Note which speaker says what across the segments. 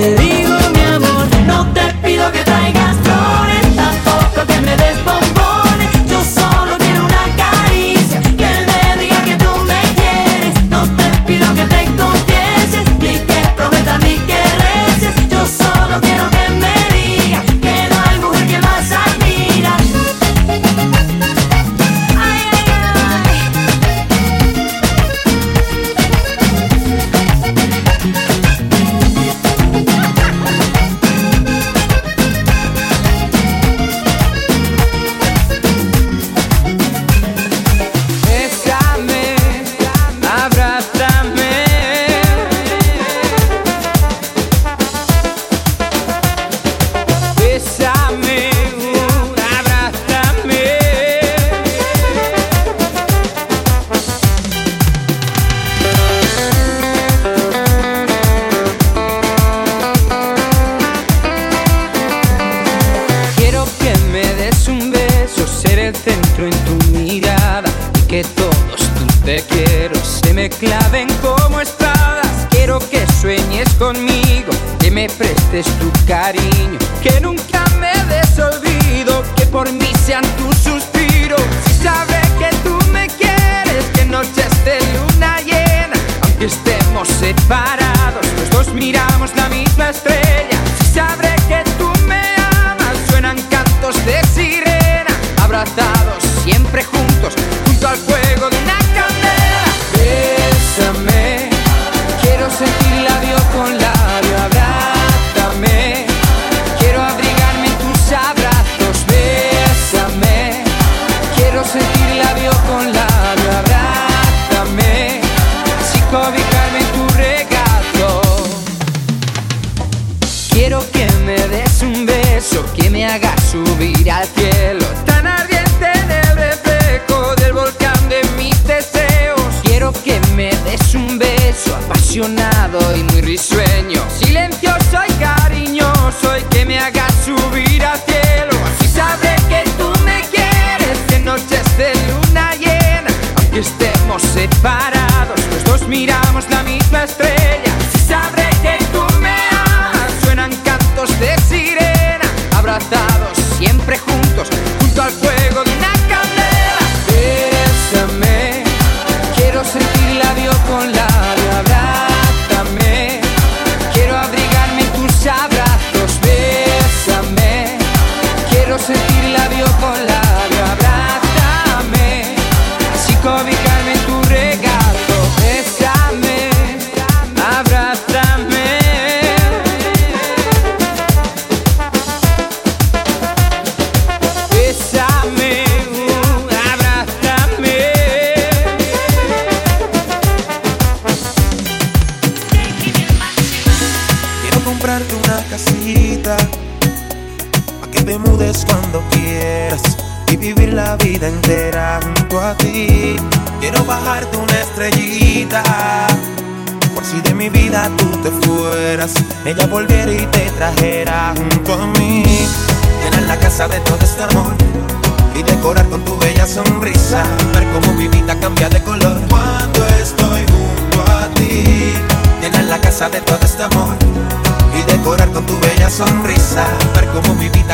Speaker 1: querido. me
Speaker 2: prestes tu cariño, que nunca me des olvido, que por mí sean tus suspiros. Si sabré que tú me quieres, que noches de luna llena, aunque estemos separados, los dos miramos la misma estrella. Si sabré que tú me amas, suenan cantos de sirena, abrazados siempre juntos, junto al fuego de
Speaker 3: subir al cielo. Tan ardiente en el reflejo del volcán de mis deseos. Quiero que me des un beso apasionado y muy risueño. Silencioso y cariñoso y que me hagas subir al cielo. Así sabré que tú me quieres en noches de luna llena Aunque estemos separados, los dos miramos la misma estrella.
Speaker 4: como
Speaker 5: mi vida.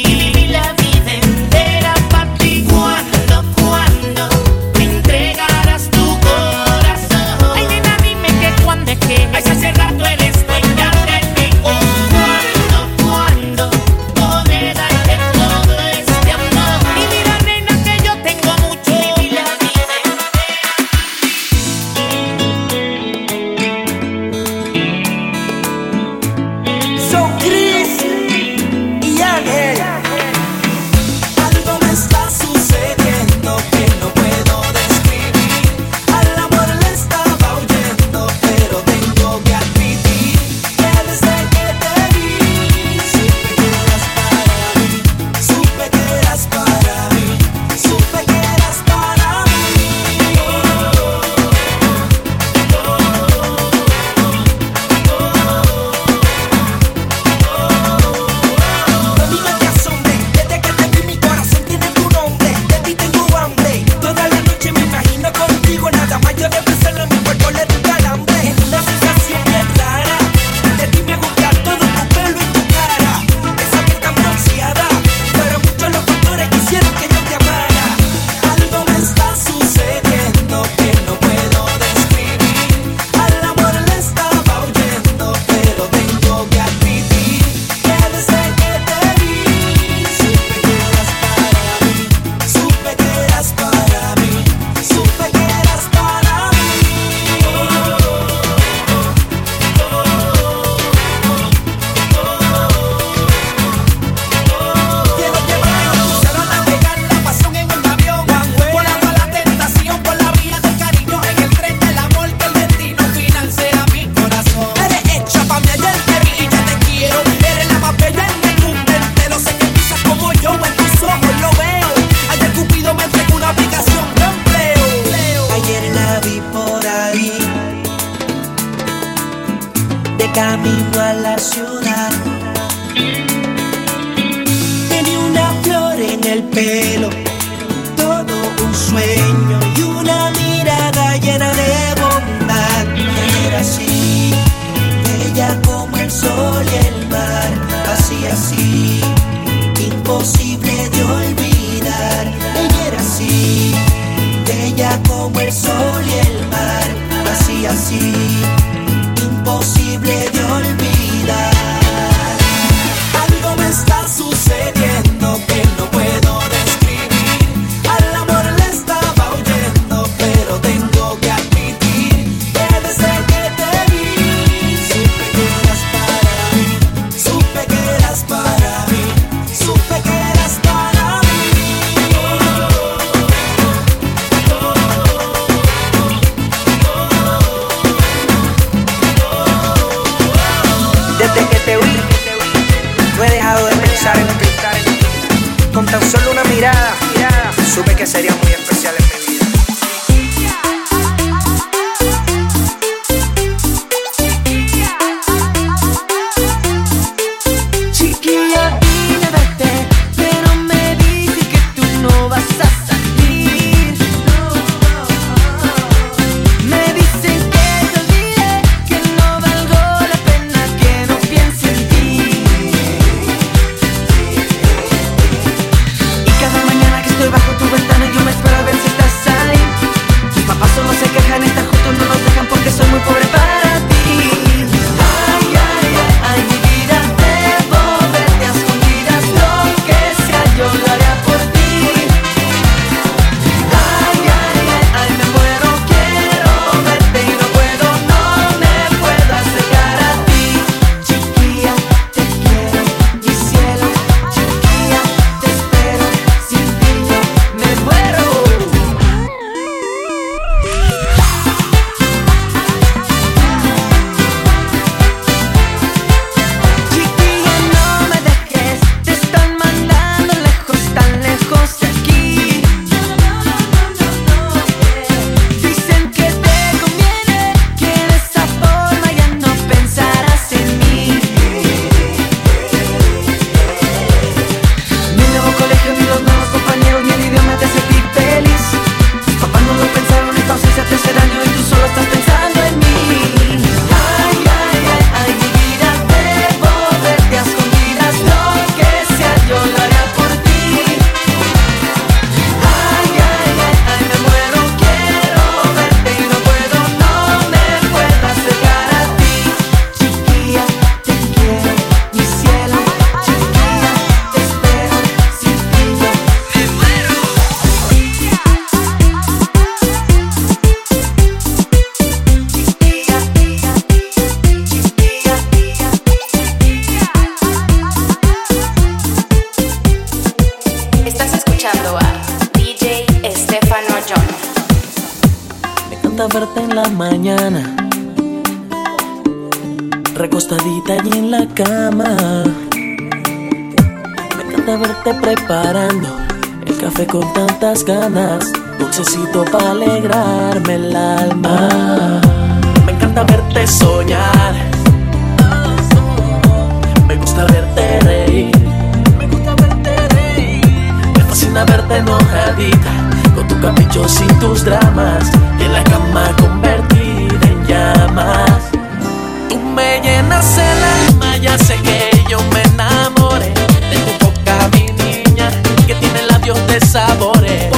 Speaker 2: Give me
Speaker 6: love. mañanas, dulcecito para alegrarme el alma. Me encanta verte soñar. Me gusta verte reír. Me gusta verte reír. Me fascina verte enojadita, con tus caprichos y tus dramas, y en la cama convertida en llamas. Tú me llenas el alma, ya sé que yo me enamoré de tu boca, mi niña, que tiene labios de sabores.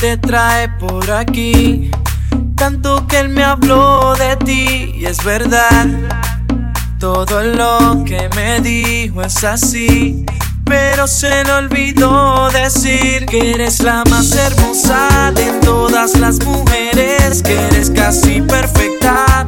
Speaker 6: te
Speaker 7: trae por aquí. Tanto que él me habló de ti y es verdad. Todo lo que me dijo es así. Pero se le olvidó decir que eres la más hermosa de todas las mujeres, que eres casi perfecta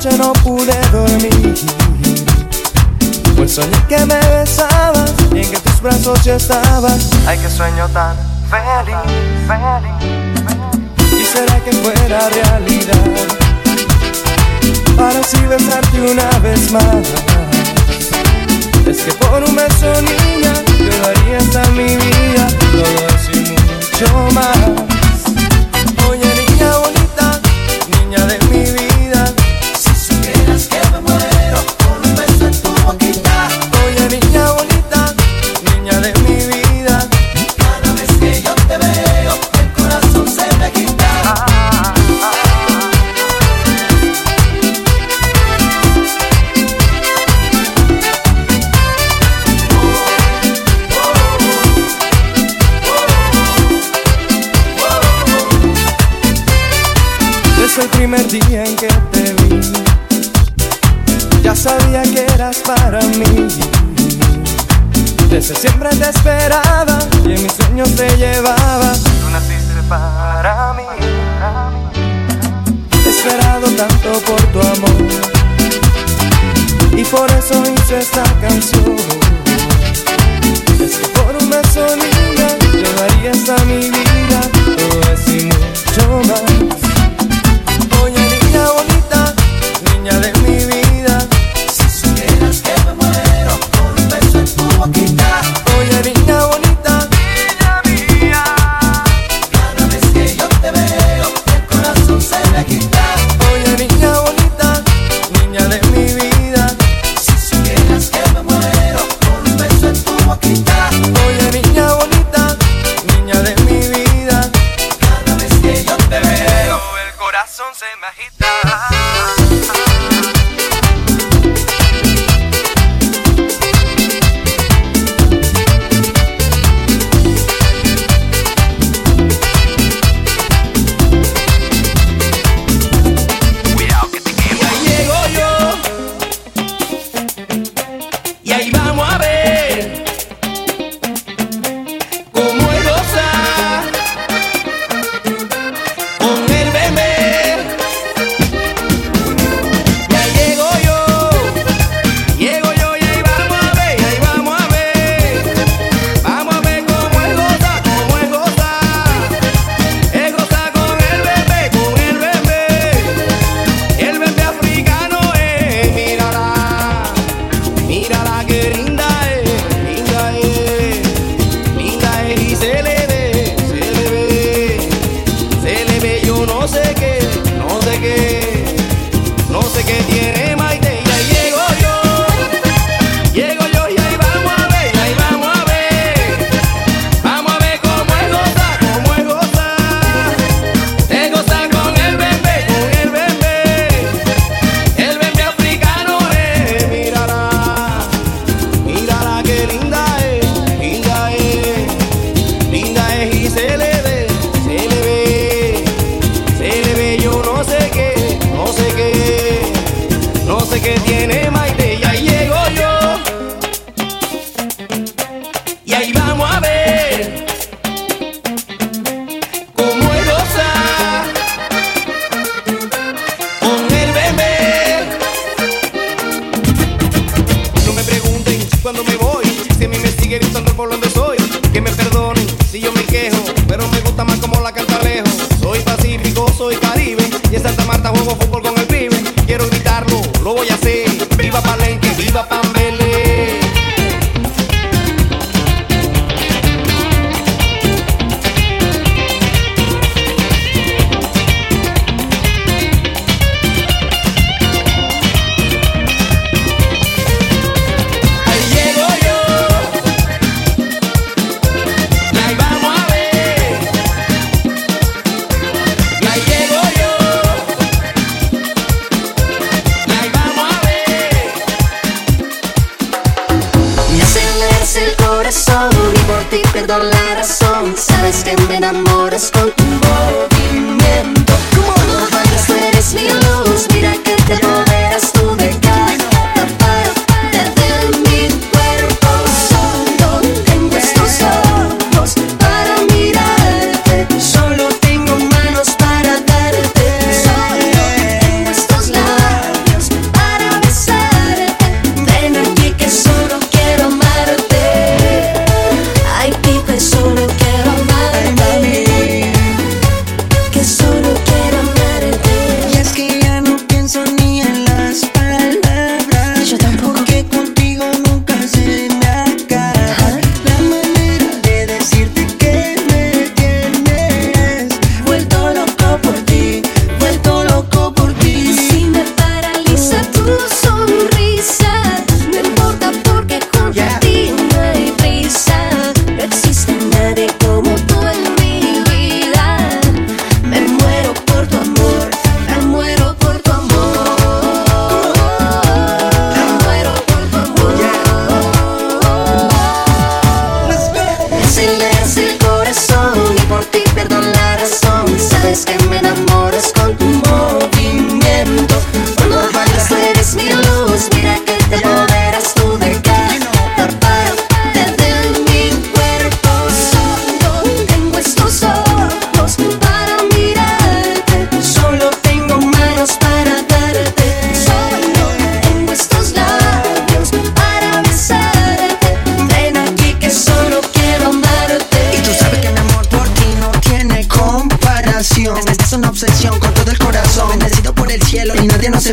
Speaker 7: noche no
Speaker 4: pude dormir. Pues soñé que me besabas y en que tus brazos yo estaba. Ay, que sueño tan feliz, feliz, feliz. Y será que fuera realidad. Para así besarte una vez más. Es que por un beso, niña, yo daría hasta mi vida. Todo eso y mucho más. Oye, niña bonita, niña de primer día en que te vi, ya sabía que eras para mí. Desde siempre te esperaba y en mis sueños te llevaba. Tú naciste para mí. He esperado tanto por tu amor y por eso hice esta canción. Es que por una solina yo daría hasta mi vida, todo es y mucho más niña de mi vida. Si supieras que me muero por un beso en tu boquita.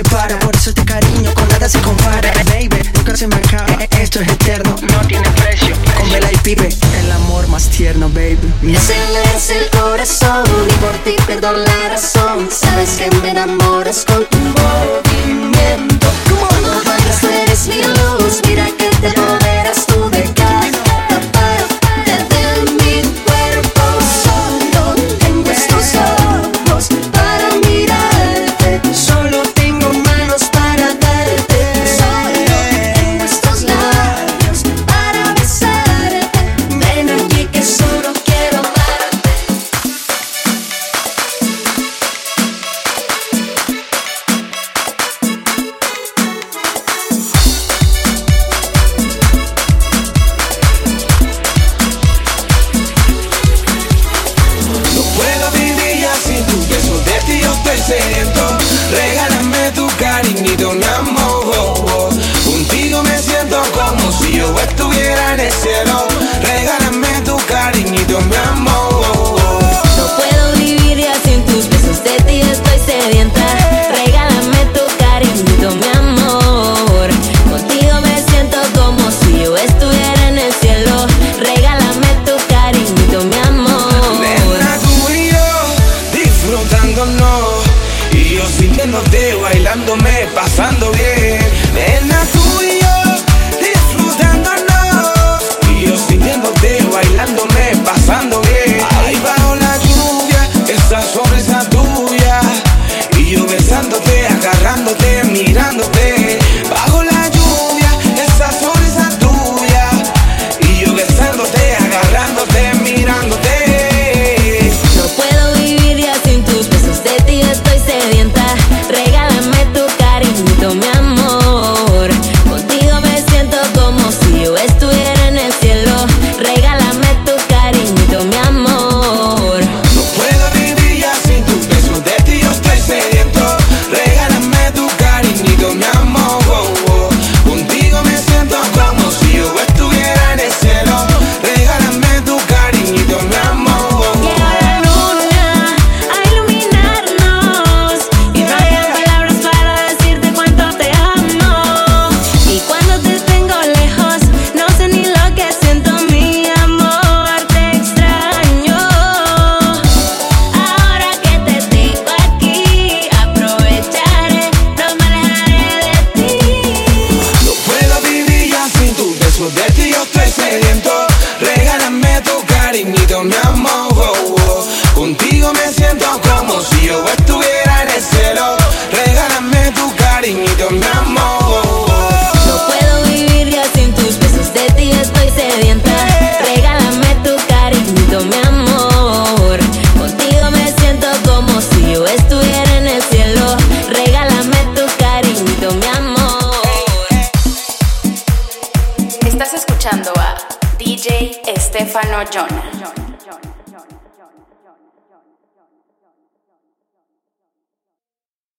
Speaker 4: por
Speaker 8: eso este cariño con nada se compara. Baby, nunca se me acaba, esto es eterno, no tiene precio. Con y Pipe, el amor más tierno, baby.
Speaker 9: Me aceleras el corazón y por ti pierdo la razón. Sabes que me enamoras con tu
Speaker 10: voz.